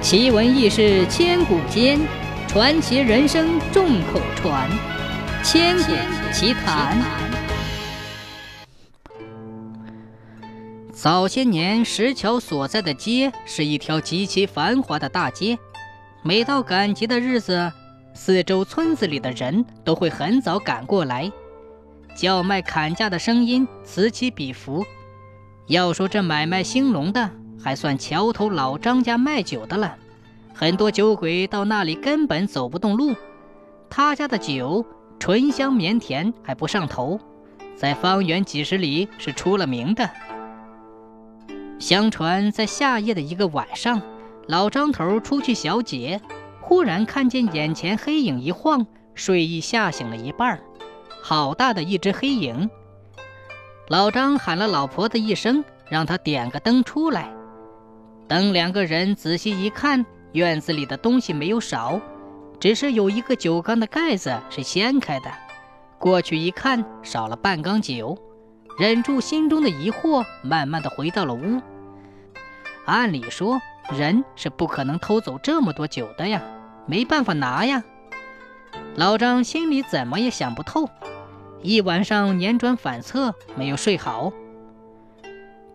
奇闻异事千古间，传奇人生众口传。千古奇谈。早些年，石桥所在的街是一条极其繁华的大街。每到赶集的日子，四周村子里的人都会很早赶过来，叫卖砍价的声音此起彼伏。要说这买卖兴隆的，还算桥头老张家卖酒的了，很多酒鬼到那里根本走不动路。他家的酒醇香绵甜，还不上头，在方圆几十里是出了名的。相传在夏夜的一个晚上，老张头出去小解，忽然看见眼前黑影一晃，睡意吓醒了一半好大的一只黑影！老张喊了老婆子一声，让他点个灯出来。等两个人仔细一看，院子里的东西没有少，只是有一个酒缸的盖子是掀开的。过去一看，少了半缸酒，忍住心中的疑惑，慢慢的回到了屋。按理说，人是不可能偷走这么多酒的呀，没办法拿呀。老张心里怎么也想不透，一晚上辗转反侧，没有睡好。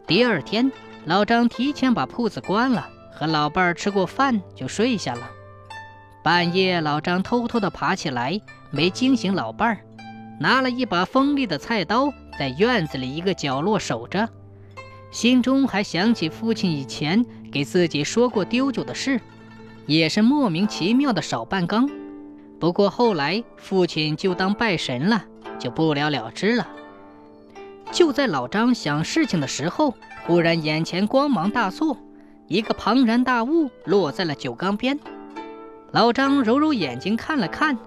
第二天。老张提前把铺子关了，和老伴儿吃过饭就睡下了。半夜，老张偷偷地爬起来，没惊醒老伴儿，拿了一把锋利的菜刀，在院子里一个角落守着，心中还想起父亲以前给自己说过丢酒的事，也是莫名其妙的少半缸。不过后来父亲就当拜神了，就不了了之了。就在老张想事情的时候。忽然，眼前光芒大作，一个庞然大物落在了酒缸边。老张揉揉眼睛看了看，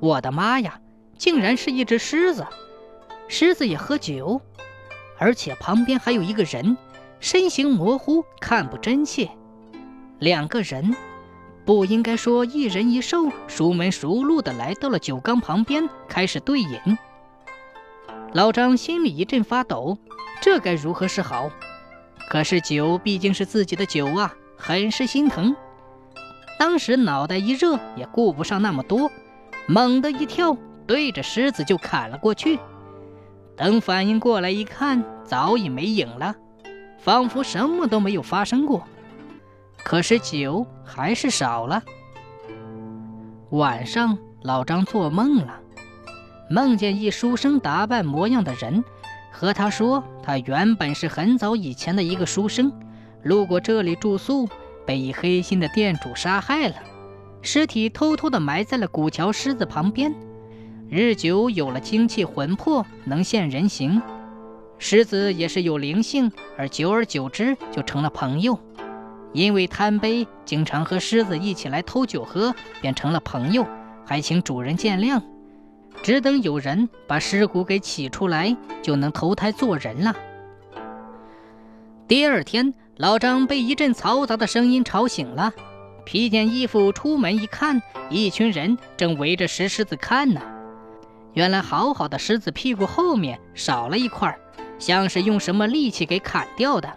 我的妈呀，竟然是一只狮子！狮子也喝酒，而且旁边还有一个人，身形模糊，看不真切。两个人，不应该说一人一兽，熟门熟路的来到了酒缸旁边，开始对饮。老张心里一阵发抖。这该如何是好？可是酒毕竟是自己的酒啊，很是心疼。当时脑袋一热，也顾不上那么多，猛地一跳，对着狮子就砍了过去。等反应过来一看，早已没影了，仿佛什么都没有发生过。可是酒还是少了。晚上，老张做梦了，梦见一书生打扮模样的人。和他说，他原本是很早以前的一个书生，路过这里住宿，被一黑心的店主杀害了，尸体偷偷的埋在了古桥狮子旁边。日久有了精气魂魄，能现人形。狮子也是有灵性，而久而久之就成了朋友。因为贪杯，经常和狮子一起来偷酒喝，便成了朋友，还请主人见谅。只等有人把尸骨给取出来，就能投胎做人了。第二天，老张被一阵嘈杂的声音吵醒了，披件衣服出门一看，一群人正围着石狮子看呢。原来好好的狮子屁股后面少了一块，像是用什么利器给砍掉的。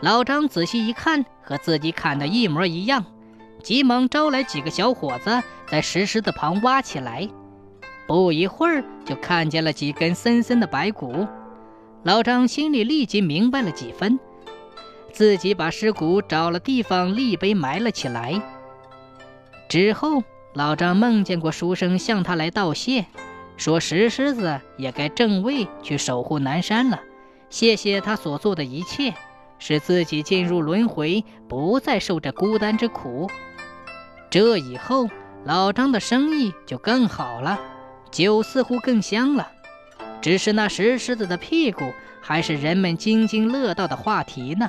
老张仔细一看，和自己砍的一模一样，急忙招来几个小伙子，在石狮子旁挖起来。不一会儿，就看见了几根森森的白骨。老张心里立即明白了几分，自己把尸骨找了地方立碑埋了起来。之后，老张梦见过书生向他来道谢，说石狮子也该正位去守护南山了，谢谢他所做的一切，使自己进入轮回，不再受这孤单之苦。这以后，老张的生意就更好了。酒似乎更香了，只是那石狮子的屁股还是人们津津乐道的话题呢。